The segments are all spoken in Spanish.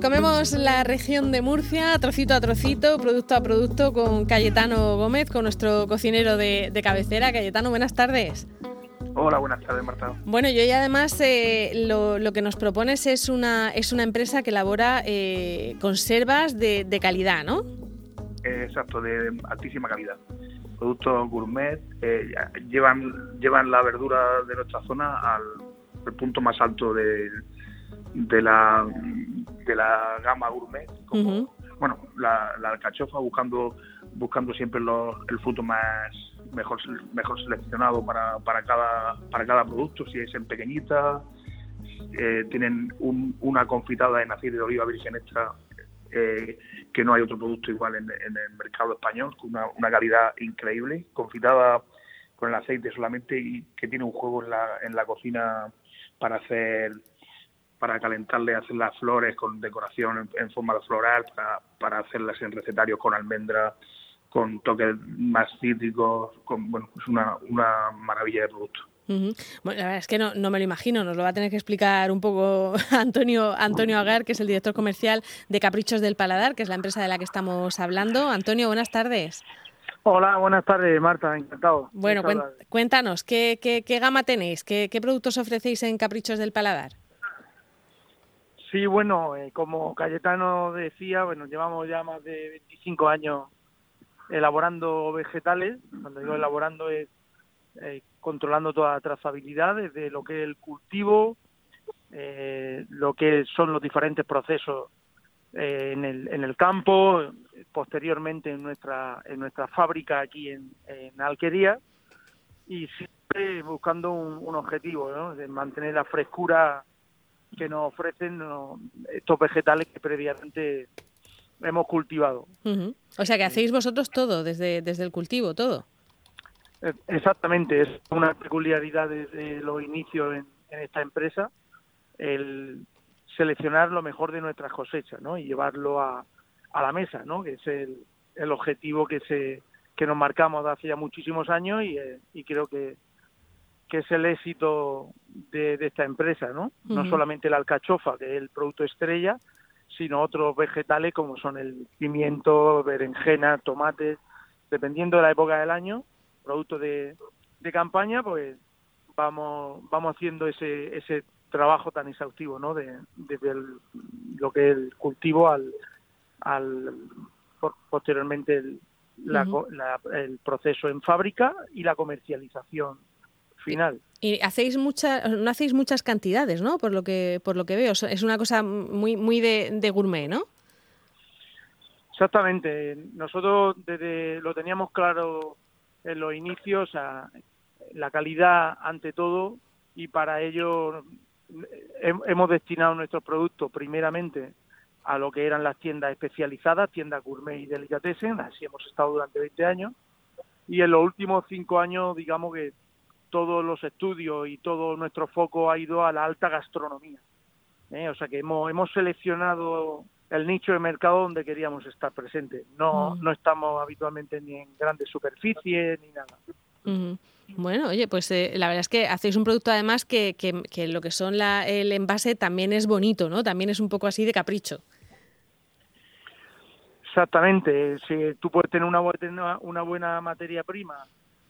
Comemos, comemos la región de Murcia, trocito a trocito, producto a producto, con Cayetano Gómez, con nuestro cocinero de, cabecera. Cayetano, buenas tardes. Hola, buenas tardes, Marta. Bueno, yo y además eh, lo, que nos propones es una, es una empresa que elabora eh, conservas de, calidad, ¿no? exacto, de altísima calidad. Productos gourmet, eh, llevan, llevan la verdura de nuestra zona al, al punto más alto de, de la de la gama gourmet como bueno la, alcachofa buscando buscando siempre el fruto más mejor mejor seleccionado para, para cada para cada producto si es en pequeñita. Eh, tienen una confitada en aceite de oliva virgen extra eh, que no hay otro producto igual en, el mercado español con una, una, calidad increíble confitada con el aceite solamente y que tiene un juego en la, en la cocina para hacer para calentarle, hacer las flores con decoración en, forma floral, para, hacerlas en recetarios con almendra, con toques más cítricos, con, bueno, es una, una maravilla de producto. Bueno, la verdad es que no, no, me lo imagino, nos lo va a tener que explicar un poco Antonio, Antonio Agar, que es el director comercial de Caprichos del Paladar, que es la empresa de la que estamos hablando. Antonio, buenas tardes. Hola, buenas tardes, Marta, encantado. Bueno, cuéntanos, ¿qué, qué, qué gama tenéis? ¿Qué, ¿Qué productos ofrecéis en Caprichos del Paladar? Sí, bueno, eh, como Cayetano decía, bueno, llevamos ya más de 25 años elaborando vegetales. Cuando digo elaborando es eh, controlando toda la trazabilidad desde lo que es el cultivo, eh, lo que son los diferentes procesos en, el, en el campo, posteriormente en nuestra en nuestra fábrica aquí en, en Alquería y siempre buscando un, un objetivo, ¿no? de mantener la frescura que nos ofrecen estos vegetales que previamente hemos cultivado. O sea que hacéis vosotros todo, desde, desde el cultivo, todo. Eh, exactamente, es una peculiaridad desde los inicios en, esta empresa, el seleccionar lo mejor de nuestras cosechas ¿no? y llevarlo a, a la mesa, ¿no? que es el, el objetivo que, se, que nos marcamos de hace ya muchísimos años y, eh, y creo que, que es el éxito de, esta empresa, ¿no? No solamente la alcachofa, que es el producto estrella, sino otros vegetales como son el pimiento, berenjena, tomates, dependiendo de la época del año, producto de, campaña, pues vamos vamos haciendo ese ese trabajo tan exhaustivo, ¿no? De, desde lo que es el cultivo al al posteriormente el, el proceso en fábrica y la comercialización final. Y hacéis muchas, no hacéis muchas cantidades, ¿no? Por lo que, por lo que veo, es una cosa muy, muy de, gourmet, ¿no? Exactamente. Nosotros desde lo teníamos claro en los inicios, la calidad ante todo, y para ello hemos destinado nuestros productos primeramente a lo que eran las tiendas especializadas, tiendas gourmet y delicatessen, así hemos estado durante 20 años, y en los últimos cinco años, digamos que todos los estudios y todo nuestro foco ha ido a la alta gastronomía. ¿eh? O sea que hemos, hemos seleccionado el nicho de mercado donde queríamos estar presentes. No, mm. no estamos habitualmente ni en grandes superficies ni nada. Bueno, oye, pues eh, la verdad es que hacéis un producto además que, que, lo que son la, el envase también es bonito, ¿no? También es un poco así de capricho. Exactamente. Si tú puedes tener una, una buena materia prima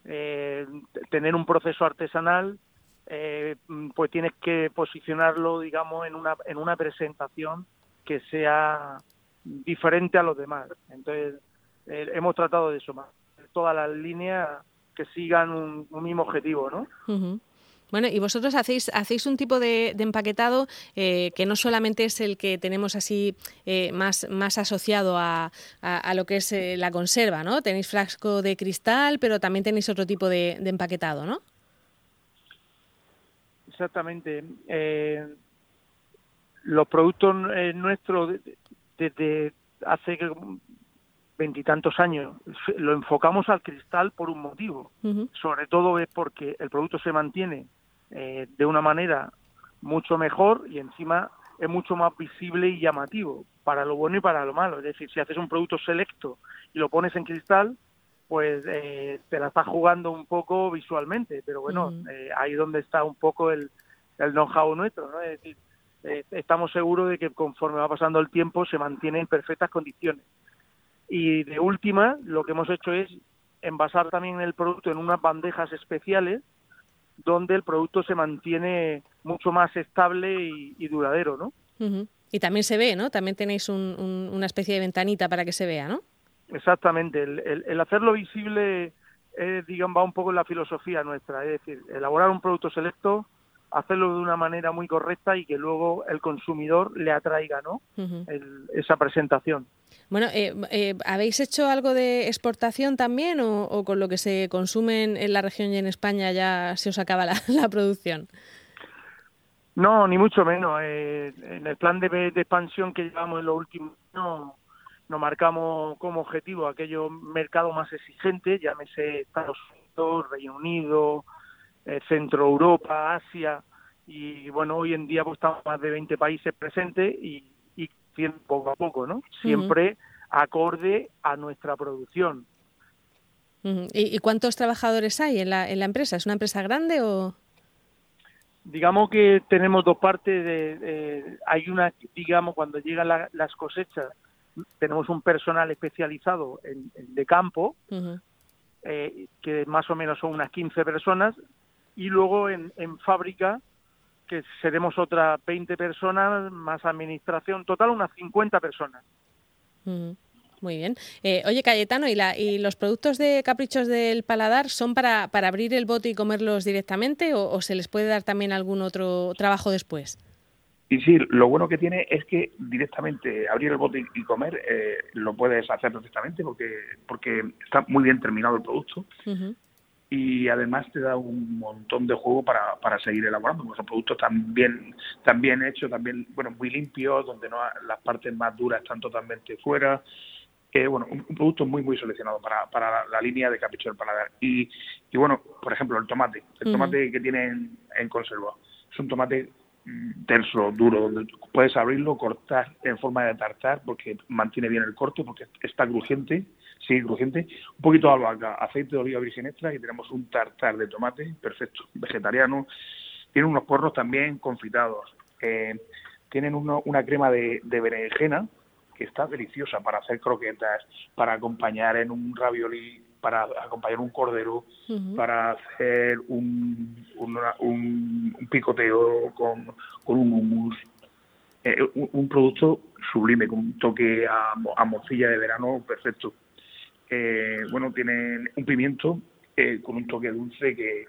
eh, tener un proceso artesanal, eh, pues tienes que posicionarlo, digamos, en una, en una presentación que sea diferente a los demás. Entonces, eh, hemos tratado de eso más. Todas las líneas que sigan un, mismo objetivo, ¿no? Bueno, y vosotros hacéis, hacéis un tipo de, empaquetado eh, que no solamente es el que tenemos así eh, más, más asociado a, a, lo que es eh, la conserva, ¿no? Tenéis frasco de cristal, pero también tenéis otro tipo de, empaquetado, ¿no? Exactamente. los productos nuestros desde hace veintitantos años lo enfocamos al cristal por un motivo. Sobre todo es porque el producto se mantiene eh, de una manera mucho mejor y encima es mucho más visible y llamativo para lo bueno y para lo malo. Es decir, si haces un producto selecto y lo pones en cristal, pues eh, te la estás jugando un poco visualmente, pero bueno, eh, ahí donde está un poco el, el know-how nuestro, ¿no? Es decir, eh, estamos seguros de que conforme va pasando el tiempo se mantiene en perfectas condiciones. Y de última, lo que hemos hecho es envasar también el producto en unas bandejas especiales donde el producto se mantiene mucho más estable y, duradero, ¿no? Y también se ve, ¿no? También tenéis una especie de ventanita para que se vea, ¿no? Exactamente. El, hacerlo visible, digamos, va un poco en la filosofía nuestra. Es decir, elaborar un producto selecto, hacerlo de una manera muy correcta y que luego el consumidor le atraiga, ¿no? esa presentación. Bueno, eh, eh, ¿habéis hecho algo de exportación también o, con lo que se consume en, la región y en España ya se os acaba la, producción? No, ni mucho menos. Eh, en el plan de, expansión que llevamos en los últimos años nos marcamos como objetivo aquellos mercados más exigentes, llámese Estados Unidos, Reino Unido, Centro Europa, Asia, y bueno, hoy en día pues estamos más de 20 países presentes y, poco a poco, ¿no? Siempre acorde a nuestra producción. ¿Y, cuántos trabajadores hay en la, en la empresa? ¿Es una empresa grande o...? Digamos que tenemos dos partes. De, hay una, digamos, cuando llegan las cosechas, tenemos un personal especializado en, de campo, eh, que más o menos son unas 15 personas, y luego en, en fábrica que seremos otras 20 personas, más administración, total unas 50 personas. Muy bien. Eh, oye, Cayetano, ¿y, la, ¿y los productos de caprichos del paladar son para, para abrir el bote y comerlos directamente o, se les puede dar también algún otro trabajo después? Y sí, lo bueno que tiene es que directamente abrir el bote y comer eh, lo puedes hacer perfectamente porque porque está muy bien terminado el producto y además te da un montón de juego para, para seguir elaborando, porque son productos también también hechos, también bueno muy limpios, donde no las partes más duras están totalmente fuera. Eh, bueno, un, producto muy muy seleccionado para, para la, línea de capricho del paladar. Y, y bueno, por ejemplo, el tomate, el tomate que tienen en conserva, es un tomate terso, duro, donde puedes abrirlo, cortar en forma de tartar, porque mantiene bien el corte, porque está crujiente, sigue crujiente, un poquito de albahaca, aceite de oliva virgen extra y tenemos un tartar de tomate, perfecto, vegetariano. Tiene unos porros también confitados. Eh, tienen una crema de, de berenjena que está deliciosa para hacer croquetas, para acompañar en un ravioli para acompañar un cordero, para hacer un, un, picoteo con, con un hummus. Eh, un, producto sublime, con un toque a, a morcilla de verano perfecto. Eh, bueno, tiene un pimiento eh, con un toque dulce que,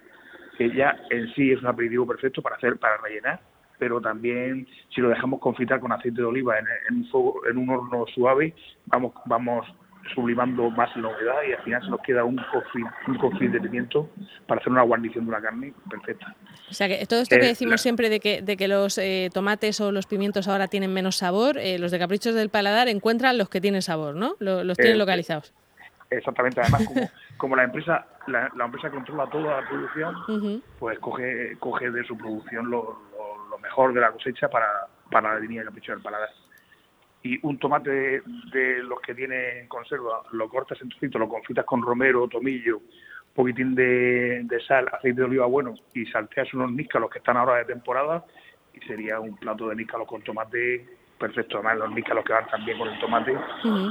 que ya en sí es un aperitivo perfecto para hacer para rellenar pero también si lo dejamos confitar con aceite de oliva en, en, un, en un horno suave, vamos, vamos sublimando más la humedad y al final se nos queda un cofín, un cofín de pimiento para hacer una guarnición de una carne perfecta. O sea que todo esto que eh, decimos siempre de que, de que los eh, tomates o los pimientos ahora tienen menos sabor, eh, los de caprichos del paladar encuentran los que tienen sabor, ¿no? Los, tienen localizados. Exactamente, además como, la empresa la, empresa controla toda la producción, pues coge, coge de su producción lo, mejor de la cosecha para, para la línea de caprichos del paladar. Y un tomate de, los que tiene en conserva, lo cortas en trocitos, lo confitas con romero, tomillo, un poquitín de, sal, aceite de oliva bueno y salteas unos níscalos que están ahora de temporada y sería un plato de níscalos con tomate perfecto. Además, los níscalos que van también con el tomate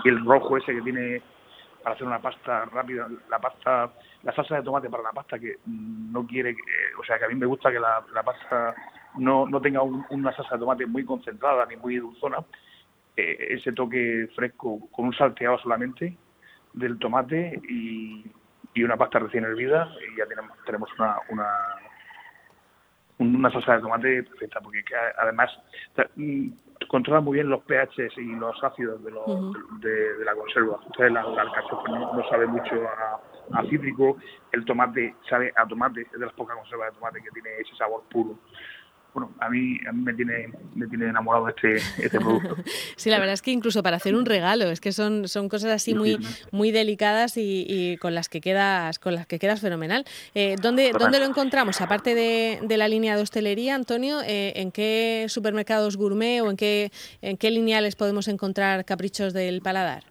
y el rojo ese que tiene para hacer una pasta rápida, la pasta, la salsa de tomate para la pasta que no quiere, o sea, que a mí me gusta que la, pasta no, no tenga una salsa de tomate muy concentrada ni muy dulzona, eh, ese toque fresco con un salteado solamente del tomate y, una pasta recién hervida y ya tenemos, tenemos una, una, una salsa de tomate perfecta, porque además mm, controla muy bien los pH y los ácidos de, de, la conserva. Entonces la, alcachofa no, sabe mucho a, a, cítrico, el tomate sabe a tomate, es de las pocas conservas de tomate que tiene ese sabor puro bueno, a mí, a mí me, tiene, me tiene enamorado este, este producto. sí, la verdad es que incluso para hacer un regalo, es que son, son cosas así muy, muy delicadas y, con las que quedas, con las que quedas fenomenal. Eh, ¿dónde, ¿Dónde lo encontramos? Aparte de, de, la línea de hostelería, Antonio, eh, ¿en qué supermercados gourmet o en qué, en qué lineales podemos encontrar caprichos del paladar?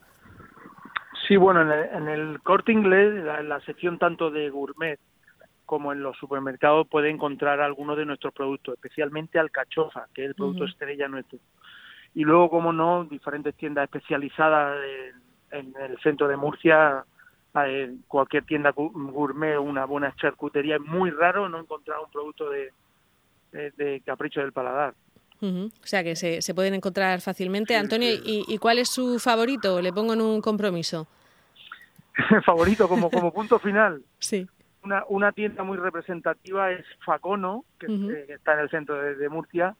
Sí, bueno, en el, corte inglés, la, la sección tanto de gourmet como en los supermercados puede encontrar algunos de nuestros productos, especialmente alcachofa, que es el producto estrella nuestro. Y luego, como no, diferentes tiendas especializadas en, el centro de Murcia, en cualquier tienda gourmet o una buena charcutería. Es muy raro no encontrar un producto de, de, capricho del paladar. O sea que se, se, pueden encontrar fácilmente. Antonio, ¿y, ¿y, cuál es su favorito? Le pongo en un compromiso. favorito como, como punto final. Sí una, una tienda muy representativa es Facono, que, eh, está en el centro de, Murcia.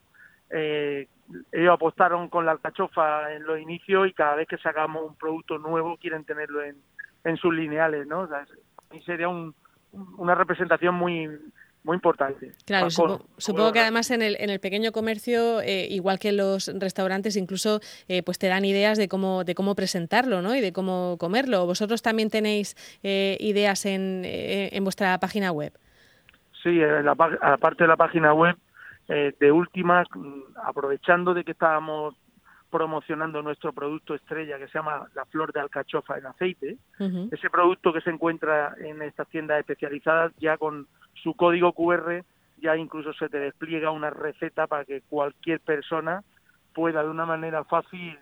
Eh, ellos apostaron con la alcachofa en los inicios y cada vez que sacamos un producto nuevo quieren tenerlo en, en sus lineales, ¿no? y sería un, una representación muy muy importante. Claro, supongo, que además en el, en el pequeño comercio, eh, igual que en los restaurantes, incluso eh, pues te dan ideas de cómo, de cómo presentarlo ¿no? y de cómo comerlo. ¿Vosotros también tenéis eh, ideas en, en vuestra página web? Sí, aparte de la página web, de últimas, mm, aprovechando de que estábamos promocionando nuestro producto estrella que se llama la flor de alcachofa en aceite. Ese producto que se encuentra en estas tiendas especializadas ya con su código QR ya incluso se te despliega una receta para que cualquier persona pueda de una manera fácil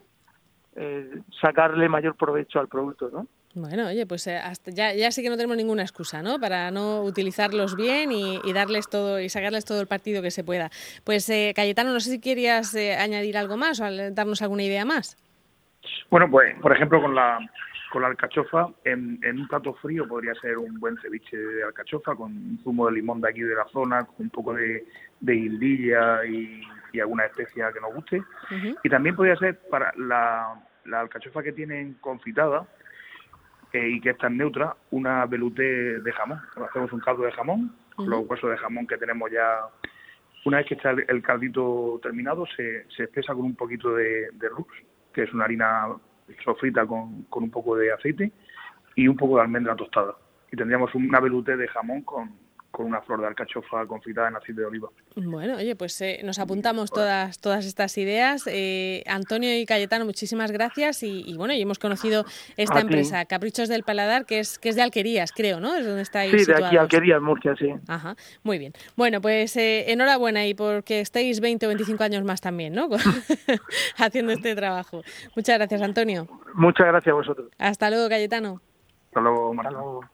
eh, sacarle mayor provecho al producto, ¿no? Bueno, oye, pues eh, hasta ya, ya sí que no tenemos ninguna excusa, ¿no? Para no utilizarlos bien y, darles todo y sacarles todo el partido que se pueda. Pues eh, Cayetano, no sé si querías eh, añadir algo más o darnos alguna idea más. Bueno, pues por ejemplo con la con la alcachofa en, un plato frío podría ser un buen ceviche de alcachofa con un zumo de limón de aquí de la zona, con un poco de, de guindilla y, alguna especia que nos guste. Y también podría ser para la, la alcachofa que tienen confitada y que está en neutra, una veluté de jamón. Hacemos un caldo de jamón, los huesos de jamón que tenemos ya. Una vez que está el, caldito terminado, se, se espesa con un poquito de, de rux, que es una harina sofrita con, con un poco de aceite y un poco de almendra tostada. Y tendríamos una veluté de jamón con, con una flor de alcachofa confitada en aceite de oliva. Bueno, oye, pues eh, nos apuntamos todas, todas estas ideas. Eh, Antonio y Cayetano, muchísimas gracias y, bueno, y hemos conocido esta empresa, Caprichos del Paladar, que es que es de Alquerías, creo, ¿no? Es donde estáis Sí, de aquí Alquerías, Murcia, sí. Ajá, muy bien. Bueno, pues eh, enhorabuena y porque estéis 20 o 25 años más también, ¿no? Haciendo este trabajo. Muchas gracias, Antonio. Muchas gracias a vosotros. Hasta luego, Cayetano. Hasta luego, Hasta luego.